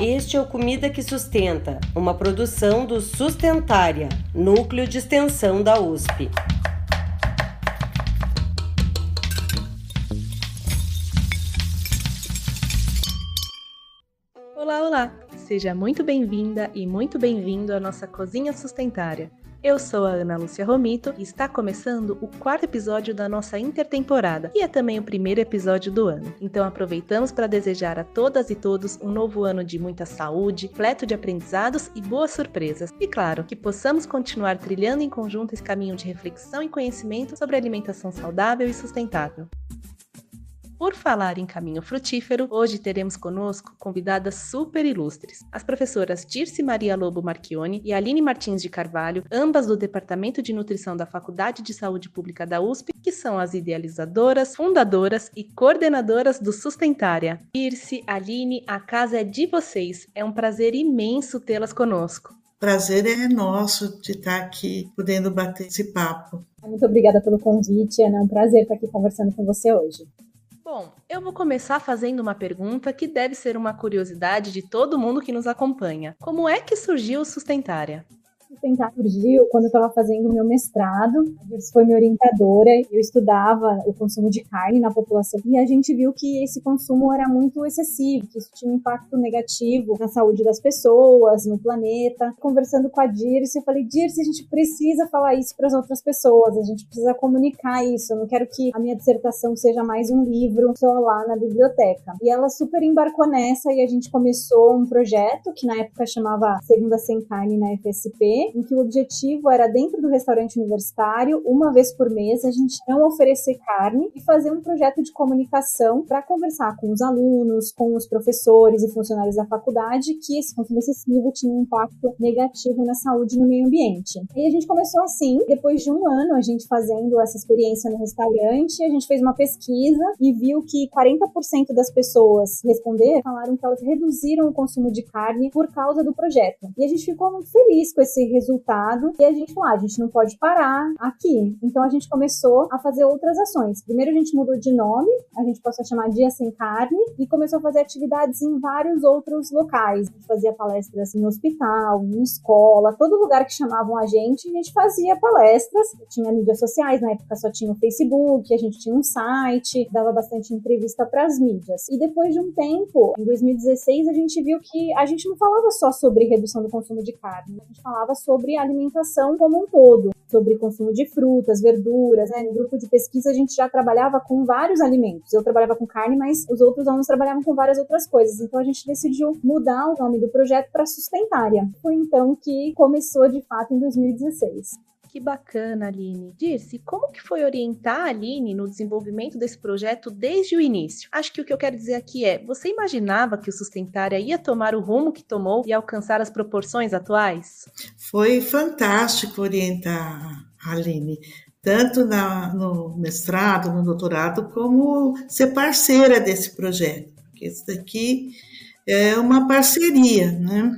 Este é o Comida que Sustenta, uma produção do Sustentária, núcleo de extensão da USP. Olá, olá! Seja muito bem-vinda e muito bem-vindo à nossa Cozinha Sustentária. Eu sou a Ana Lúcia Romito e está começando o quarto episódio da nossa intertemporada, e é também o primeiro episódio do ano. Então aproveitamos para desejar a todas e todos um novo ano de muita saúde, pleto de aprendizados e boas surpresas. E claro, que possamos continuar trilhando em conjunto esse caminho de reflexão e conhecimento sobre alimentação saudável e sustentável. Por falar em caminho frutífero, hoje teremos conosco convidadas super ilustres. As professoras Dirce Maria Lobo Marchione e Aline Martins de Carvalho, ambas do Departamento de Nutrição da Faculdade de Saúde Pública da USP, que são as idealizadoras, fundadoras e coordenadoras do Sustentária. Dirce, Aline, a casa é de vocês. É um prazer imenso tê-las conosco. Prazer é nosso de estar aqui podendo bater esse papo. Muito obrigada pelo convite, Ana. É um prazer estar aqui conversando com você hoje. Bom, eu vou começar fazendo uma pergunta que deve ser uma curiosidade de todo mundo que nos acompanha. Como é que surgiu o Sustentária? Sustentar surgiu quando eu estava fazendo meu mestrado. A foi minha orientadora. Eu estudava o consumo de carne na população e a gente viu que esse consumo era muito excessivo, que isso tinha um impacto negativo na saúde das pessoas, no planeta. Conversando com a Dirce, eu falei: Dirce, a gente precisa falar isso para as outras pessoas, a gente precisa comunicar isso. Eu não quero que a minha dissertação seja mais um livro só lá na biblioteca. E ela super embarcou nessa e a gente começou um projeto que na época chamava Segunda Sem Carne na FSP, em que o objetivo era, dentro do restaurante universitário, uma vez por mês, a gente não oferecer carne e fazer um projeto de comunicação para conversar com os alunos, com os professores e funcionários da faculdade que esse consumo excessivo tinha um impacto negativo na saúde e no meio ambiente. E a gente começou assim, depois de um ano a gente fazendo essa experiência no restaurante, a gente fez uma pesquisa e viu que 40% das pessoas responderam falaram que elas reduziram o consumo de carne por causa do projeto. E a gente ficou muito feliz com esse resultado e a gente falou, ah, a gente não pode parar aqui. Então a gente começou a fazer outras ações. Primeiro a gente mudou de nome, a gente passou a chamar Dia Sem Carne e começou a fazer atividades em vários outros locais. A gente fazia palestras em hospital, em escola, todo lugar que chamavam a gente, a gente fazia palestras. Tinha mídias sociais, na época só tinha o Facebook, a gente tinha um site, dava bastante entrevista para as mídias. E depois de um tempo, em 2016, a gente viu que a gente não falava só sobre redução do consumo de carne, a gente falava sobre alimentação como um todo, sobre consumo de frutas, verduras. Né? No grupo de pesquisa a gente já trabalhava com vários alimentos. Eu trabalhava com carne, mas os outros alunos trabalhavam com várias outras coisas. Então a gente decidiu mudar o nome do projeto para Sustentária. Foi então que começou de fato em 2016. Que bacana, Aline. Dirce, como que foi orientar a Aline no desenvolvimento desse projeto desde o início? Acho que o que eu quero dizer aqui é, você imaginava que o Sustentária ia tomar o rumo que tomou e alcançar as proporções atuais? Foi fantástico orientar a Aline tanto na, no mestrado, no doutorado, como ser parceira desse projeto, porque isso daqui é uma parceria, né?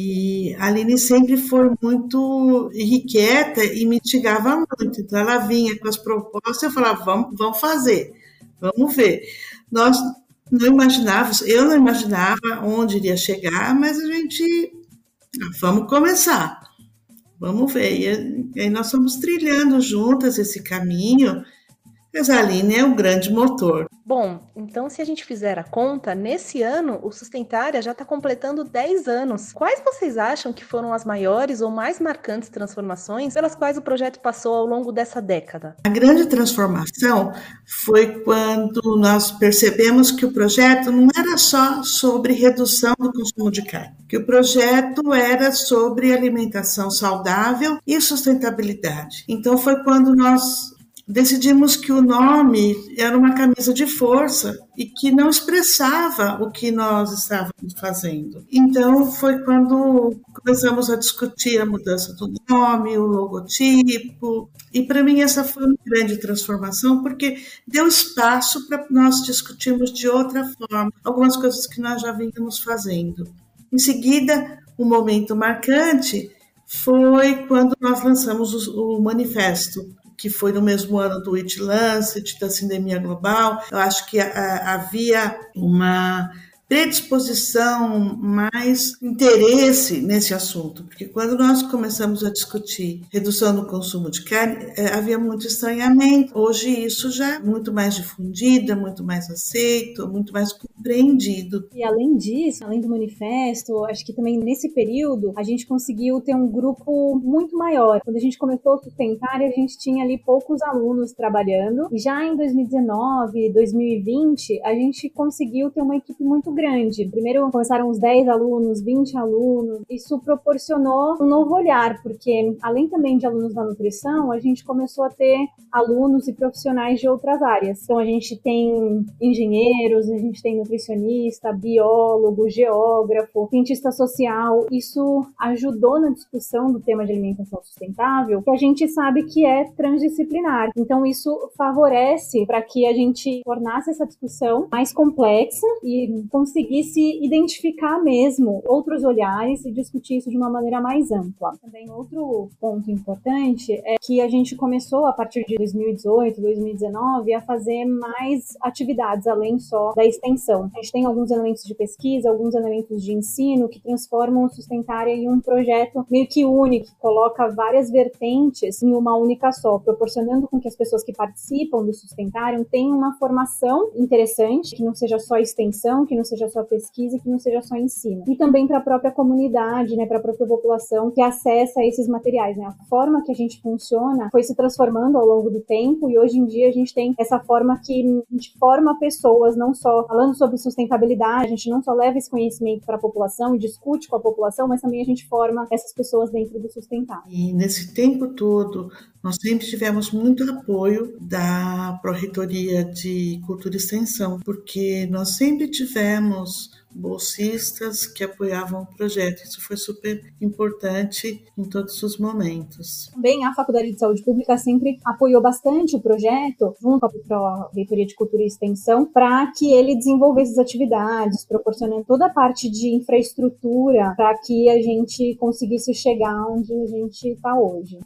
E a Aline sempre foi muito irrequieta e mitigava muito. Então, ela vinha com as propostas e eu falava, vamos, vamos fazer, vamos ver. Nós não imaginávamos, eu não imaginava onde iria chegar, mas a gente, ah, vamos começar, vamos ver. E aí nós fomos trilhando juntas esse caminho, mas a Aline é o grande motor. Bom, então se a gente fizer a conta, nesse ano o Sustentária já está completando 10 anos. Quais vocês acham que foram as maiores ou mais marcantes transformações pelas quais o projeto passou ao longo dessa década? A grande transformação foi quando nós percebemos que o projeto não era só sobre redução do consumo de carne, que o projeto era sobre alimentação saudável e sustentabilidade. Então foi quando nós decidimos que o nome era uma camisa de força e que não expressava o que nós estávamos fazendo. Então foi quando começamos a discutir a mudança do nome, o logotipo, e para mim essa foi uma grande transformação porque deu espaço para nós discutirmos de outra forma algumas coisas que nós já vínhamos fazendo. Em seguida, um momento marcante foi quando nós lançamos o, manifesto que foi no mesmo ano do It Lancet, da Sindemia Global. Eu acho que a, havia uma predisposição, mais interesse nesse assunto, porque quando nós começamos a discutir redução do consumo de carne, é, havia muito estranhamento. Hoje isso já é muito mais difundido, é muito mais aceito, muito mais compreendido. E além disso, além do manifesto, acho que também nesse período a gente conseguiu ter um grupo muito maior. Quando a gente começou a sustentar, a gente tinha ali poucos alunos trabalhando, e já em 2019, 2020, a gente conseguiu ter uma equipe muito grande. Primeiro começaram uns 10 alunos, 20 alunos. Isso proporcionou um novo olhar, porque além também de alunos da nutrição, a gente começou a ter alunos e profissionais de outras áreas. Então a gente tem engenheiros, a gente tem nutricionista, biólogo, geógrafo, cientista social. Isso ajudou na discussão do tema de alimentação sustentável, que a gente sabe que é transdisciplinar. Então isso favorece para que a gente tornasse essa discussão mais complexa e conseguisse identificar mesmo outros olhares e discutir isso de uma maneira mais ampla. Também outro ponto importante é que a gente começou a partir de 2018, 2019 a fazer mais atividades além só da extensão. A gente tem alguns elementos de pesquisa, alguns elementos de ensino que transformam o Sustentária em um projeto meio que único, que coloca várias vertentes em uma única só, proporcionando com que as pessoas que participam do Sustentário tenham uma formação interessante, que não seja só extensão, que não seja seja só pesquisa, que não seja só ensino. E também para a própria comunidade, né, para a própria população que acessa esses materiais, né? A forma que a gente funciona foi se transformando ao longo do tempo e hoje em dia a gente tem essa forma que a gente forma pessoas, não só falando sobre sustentabilidade, a gente não só leva esse conhecimento para a população e discute com a população, mas também a gente forma essas pessoas dentro do sustentável. E nesse tempo todo, nós sempre tivemos muito apoio da Pró-Reitoria de Cultura e Extensão, porque nós sempre tivemos bolsistas que apoiavam o projeto. Isso foi super importante em todos os momentos. Também a Faculdade de Saúde Pública sempre apoiou bastante o projeto, junto com a Reitoria de Cultura e Extensão, para que ele desenvolvesse as atividades, proporcionando toda a parte de infraestrutura para que a gente conseguisse chegar onde a gente está hoje.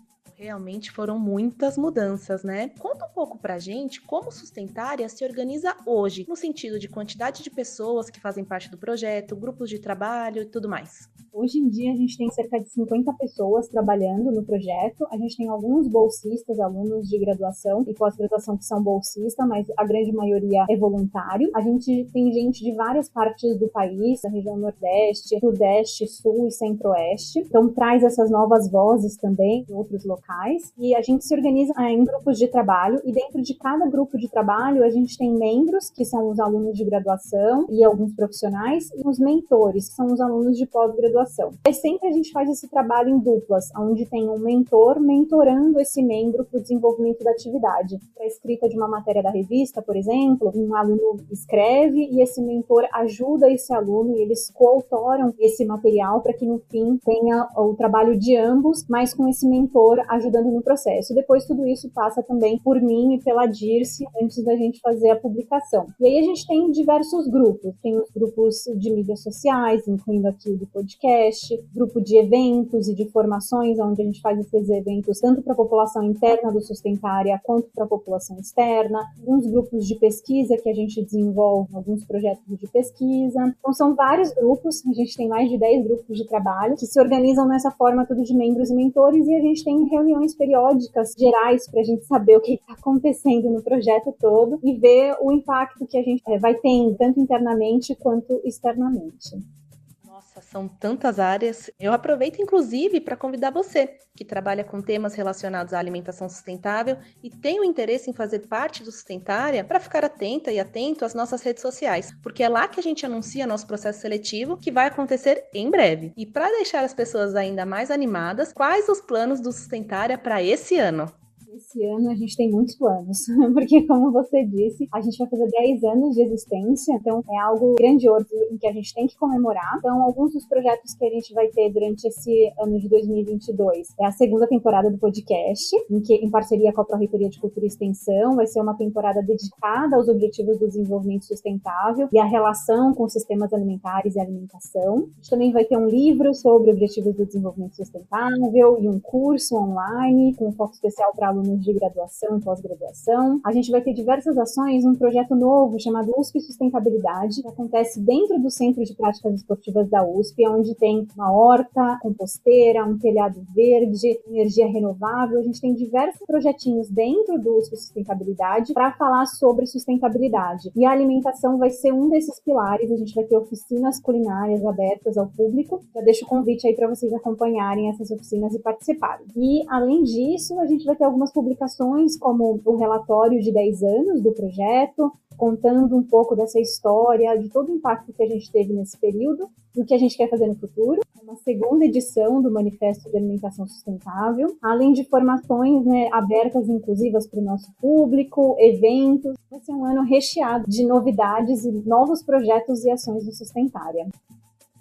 Realmente foram muitas mudanças, né? Conta um pouco pra gente como Sustentária se organiza hoje, no sentido de quantidade de pessoas que fazem parte do projeto, grupos de trabalho e tudo mais. Hoje em dia a gente tem cerca de 50 pessoas trabalhando no projeto. A gente tem alguns bolsistas, alunos de graduação e pós-graduação que são bolsistas, mas a grande maioria é voluntário. A gente tem gente de várias partes do país, da região Nordeste, Sudeste, Sul e Centro-Oeste. Então traz essas novas vozes também em outros locais. E a gente se organiza ah, em grupos de trabalho e dentro de cada grupo de trabalho a gente tem membros, que são os alunos de graduação e alguns profissionais, e os mentores, que são os alunos de pós-graduação graduação. E sempre a gente faz esse trabalho em duplas, onde tem um mentor mentorando esse membro para o desenvolvimento da atividade. Para a escrita de uma matéria da revista, por exemplo, um aluno escreve e esse mentor ajuda esse aluno e eles coautoram esse material para que no fim tenha o trabalho de ambos, mas com esse mentor ajudando no processo. Depois tudo isso passa também por mim e pela Dirce antes da gente fazer a publicação. E aí a gente tem diversos grupos, tem os grupos de mídias sociais, incluindo aqui o do podcast, podcast, grupo de eventos e de formações, onde a gente faz esses eventos tanto para a população interna do Sustentária quanto para a população externa, alguns grupos de pesquisa que a gente desenvolve, alguns projetos de pesquisa. Então, são vários grupos, a gente tem mais de 10 grupos de trabalho que se organizam nessa forma, tudo de membros e mentores, e a gente tem reuniões periódicas gerais para a gente saber o que está acontecendo no projeto todo e ver o impacto que a gente eh, vai ter tanto internamente quanto externamente. Nossa, são tantas áreas. Eu aproveito, inclusive, para convidar você, que trabalha com temas relacionados à alimentação sustentável e tem o interesse em fazer parte do Sustentária, para ficar atenta e atento às nossas redes sociais, porque é lá que a gente anuncia nosso processo seletivo, que vai acontecer em breve. E para deixar as pessoas ainda mais animadas, quais os planos do Sustentária para esse ano? Esse ano a gente tem muitos planos, porque, como você disse, a gente vai fazer 10 anos de existência, então é algo grandioso em que a gente tem que comemorar. Então, alguns dos projetos que a gente vai ter durante esse ano de 2022 é a segunda temporada do podcast, em que, em parceria com a Pró-Reitoria de Cultura e Extensão, vai ser uma temporada dedicada aos objetivos do desenvolvimento sustentável e a relação com sistemas alimentares e alimentação. A gente também vai ter um livro sobre objetivos do desenvolvimento sustentável e um curso online com foco especial para alunos alunos de graduação e pós-graduação. A gente vai ter diversas ações, um projeto novo chamado USP Sustentabilidade, que acontece dentro do Centro de Práticas Esportivas da USP, onde tem uma horta, composteira, um telhado verde, energia renovável. A gente tem diversos projetinhos dentro do USP Sustentabilidade para falar sobre sustentabilidade. E a alimentação vai ser um desses pilares. A gente vai ter oficinas culinárias abertas ao público. Já deixo o convite aí para vocês acompanharem essas oficinas e participarem. E, além disso, a gente vai ter algumas publicações, como o relatório de 10 anos do projeto, contando um pouco dessa história, de todo o impacto que a gente teve nesse período e o que a gente quer fazer no futuro. Uma segunda edição do Manifesto de Alimentação Sustentável, além de formações né, abertas e inclusivas para o nosso público, eventos. Vai ser um ano recheado de novidades e novos projetos e ações do Sustentária.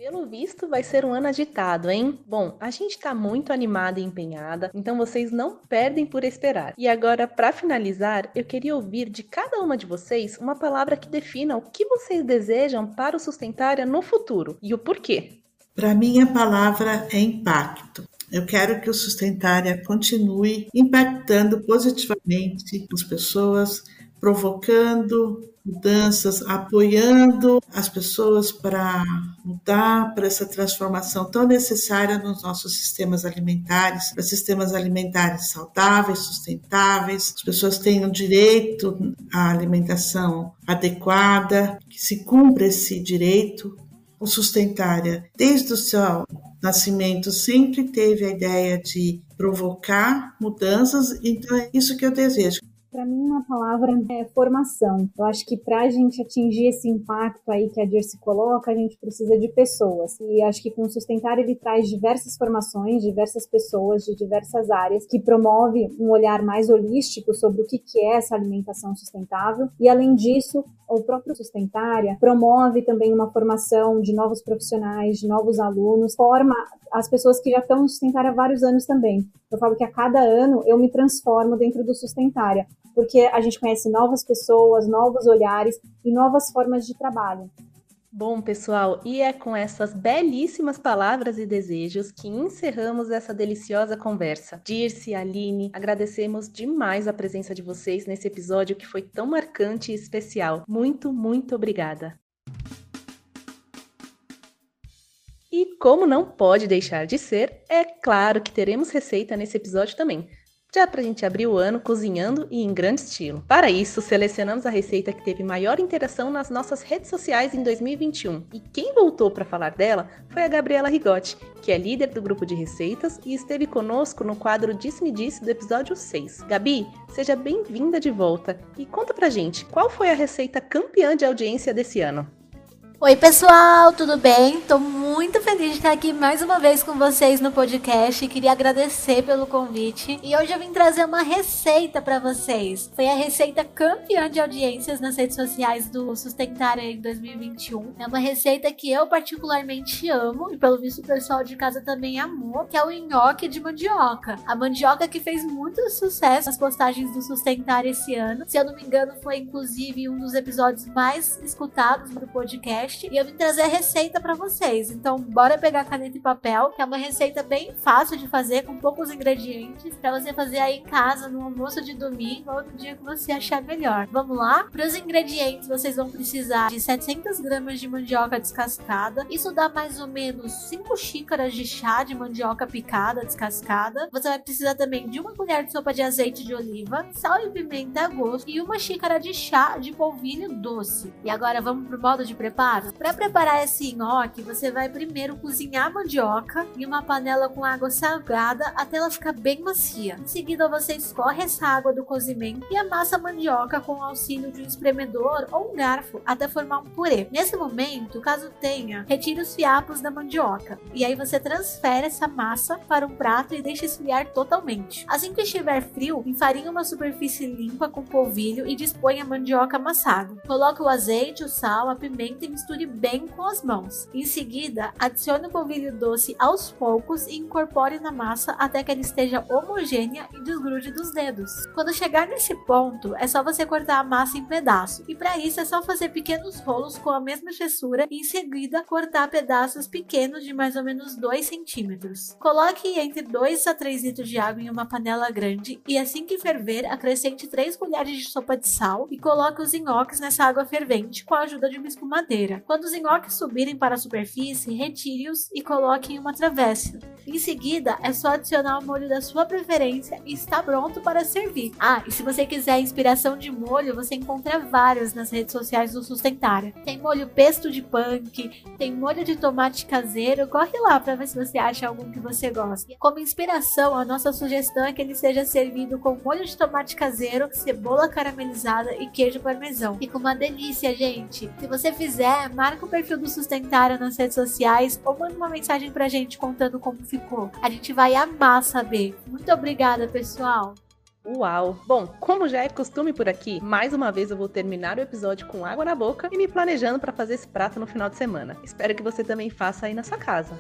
Pelo visto, vai ser um ano agitado, hein? Bom, a gente tá muito animada e empenhada, então vocês não perdem por esperar. E agora, para finalizar, eu queria ouvir de cada uma de vocês uma palavra que defina o que vocês desejam para o Sustentária no futuro e o porquê. Para mim, a palavra é impacto. Eu quero que o Sustentária continue impactando positivamente as pessoas, provocando mudanças, apoiando as pessoas para mudar para essa transformação tão necessária nos nossos sistemas alimentares, para sistemas alimentares saudáveis, sustentáveis, as pessoas tenham direito à alimentação adequada, que se cumpra esse direito. O Sustentária, desde o seu nascimento, sempre teve a ideia de provocar mudanças, então é isso que eu desejo para mim, uma palavra é formação. Eu acho que para a gente atingir esse impacto aí que a Dirce coloca, a gente precisa de pessoas. E acho que com o Sustentar ele traz diversas formações, diversas pessoas de diversas áreas, que promove um olhar mais holístico sobre o que é essa alimentação sustentável. E além disso, o próprio Sustentária promove também uma formação de novos profissionais, de novos alunos, forma as pessoas que já estão no Sustentária há vários anos também. Eu falo que a cada ano eu me transformo dentro do Sustentária, porque a gente conhece novas pessoas, novos olhares e novas formas de trabalho. Bom, pessoal, e é com essas belíssimas palavras e desejos que encerramos essa deliciosa conversa. Dirce, Aline, agradecemos demais a presença de vocês nesse episódio que foi tão marcante e especial. Muito, muito obrigada. E como não pode deixar de ser, é claro que teremos receita nesse episódio também já para a gente abrir o ano cozinhando e em grande estilo. Para isso, selecionamos a receita que teve maior interação nas nossas redes sociais em 2021. E quem voltou para falar dela foi a Gabriela Rigotti, que é líder do grupo de receitas e esteve conosco no quadro Disse-me Disse do episódio 6. Gabi, seja bem-vinda de volta e conta pra gente qual foi a receita campeã de audiência desse ano. Oi, pessoal, tudo bem? Tô muito feliz de estar aqui mais uma vez com vocês no podcast e queria agradecer pelo convite. E hoje eu vim trazer uma receita para vocês. Foi a receita campeã de audiências nas redes sociais do Sustentária em 2021. É uma receita que eu particularmente amo e pelo visto o pessoal de casa também amou, que é o nhoque de mandioca. A mandioca que fez muito sucesso nas postagens do Sustentária esse ano. Se eu não me engano, foi inclusive um dos episódios mais escutados do podcast podcast e eu vim trazer a receita para vocês. Então, bora pegar caneta e papel, que é uma receita bem fácil de fazer, com poucos ingredientes, para você fazer aí em casa no almoço de domingo ou no dia que você achar melhor. Vamos lá? Para os ingredientes, vocês vão precisar de 700 gramas de mandioca descascada. Isso dá mais ou menos 5 xícaras de chá de mandioca picada, descascada. Você vai precisar também de uma colher de sopa de azeite de oliva, sal e pimenta a gosto e uma xícara de chá de polvilho doce. E agora vamos pro modo de preparo? Para preparar esse nhoque, você vai primeiro cozinhar a mandioca em uma panela com água salgada até ela ficar bem macia. Em seguida, você escorre essa água do cozimento e amassa a mandioca com o auxílio de um espremedor ou um garfo até formar um purê. Nesse momento, caso tenha, retire os fiapos da mandioca e aí você transfere essa massa para um prato e deixa esfriar totalmente. Assim que estiver frio, enfarinhe uma superfície limpa com polvilho e dispõe a mandioca amassada. Coloque o azeite, o sal, a pimenta e misture misture bem com as mãos. Em seguida, adicione o polvilho doce aos poucos e incorpore na massa até que ela esteja homogênea e desgrude dos dedos. Quando chegar nesse ponto, é só você cortar a massa em pedaços. E para isso é só fazer pequenos rolos com a mesma espessura e em seguida cortar pedaços pequenos de mais ou menos 2 centímetros. Coloque entre 2 a 3 litros de água em uma panela grande e assim que ferver, acrescente 3 colheres de sopa de sal e coloque os nhoques nessa água fervente com a ajuda de uma escumadeira. Quando os nhoques subirem para a superfície, retire-os e coloque em uma travessa. Em seguida, é só adicionar o molho da sua preferência e está pronto para servir. Ah, e se você quiser inspiração de molho, você encontra vários nas redes sociais do Sustentária. Tem molho pesto de punk, tem molho de tomate caseiro, corre lá para ver se você acha algum que você gosta. Como inspiração, a nossa sugestão é que ele seja servido com molho de tomate caseiro, cebola caramelizada e queijo parmesão. Fica uma delícia, gente. Se você fizer, marca o perfil do Sustentária nas redes sociais ou manda uma mensagem pra gente contando como ficou. A gente vai amar saber. Muito obrigada, pessoal. Uau! Bom, como já é costume por aqui, mais uma vez eu vou terminar o episódio com água na boca e me planejando para fazer esse prato no final de semana. Espero que você também faça aí na sua casa.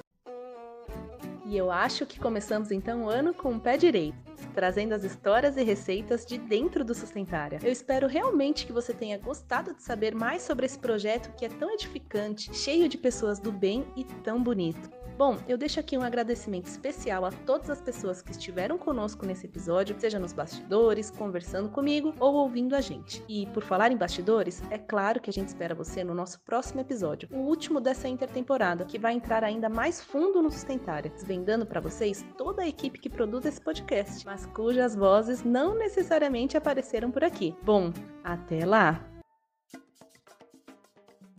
E eu acho que começamos então o ano com o pé direito, trazendo as histórias e receitas de dentro do Sustentária. Eu espero realmente que você tenha gostado de saber mais sobre esse projeto que é tão edificante, cheio de pessoas do bem e tão bonito. Bom, eu deixo aqui um agradecimento especial a todas as pessoas que estiveram conosco nesse episódio, seja nos bastidores, conversando comigo ou ouvindo a gente. E por falar em bastidores, é claro que a gente espera você no nosso próximo episódio, o último dessa intertemporada, que vai entrar ainda mais fundo no Sustentária, desvendando para vocês toda a equipe que produz esse podcast, mas cujas vozes não necessariamente apareceram por aqui. Bom, até lá!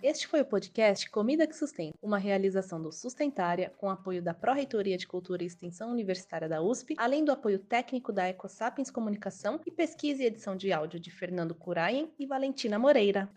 Este foi o podcast Comida que Sustenta, uma realização do Sustentária, com apoio da Pró-Reitoria de Cultura e Extensão Universitária da USP, além do apoio técnico da EcoSapiens Comunicação e pesquisa e edição de áudio de Fernando Curaien e Valentina Moreira.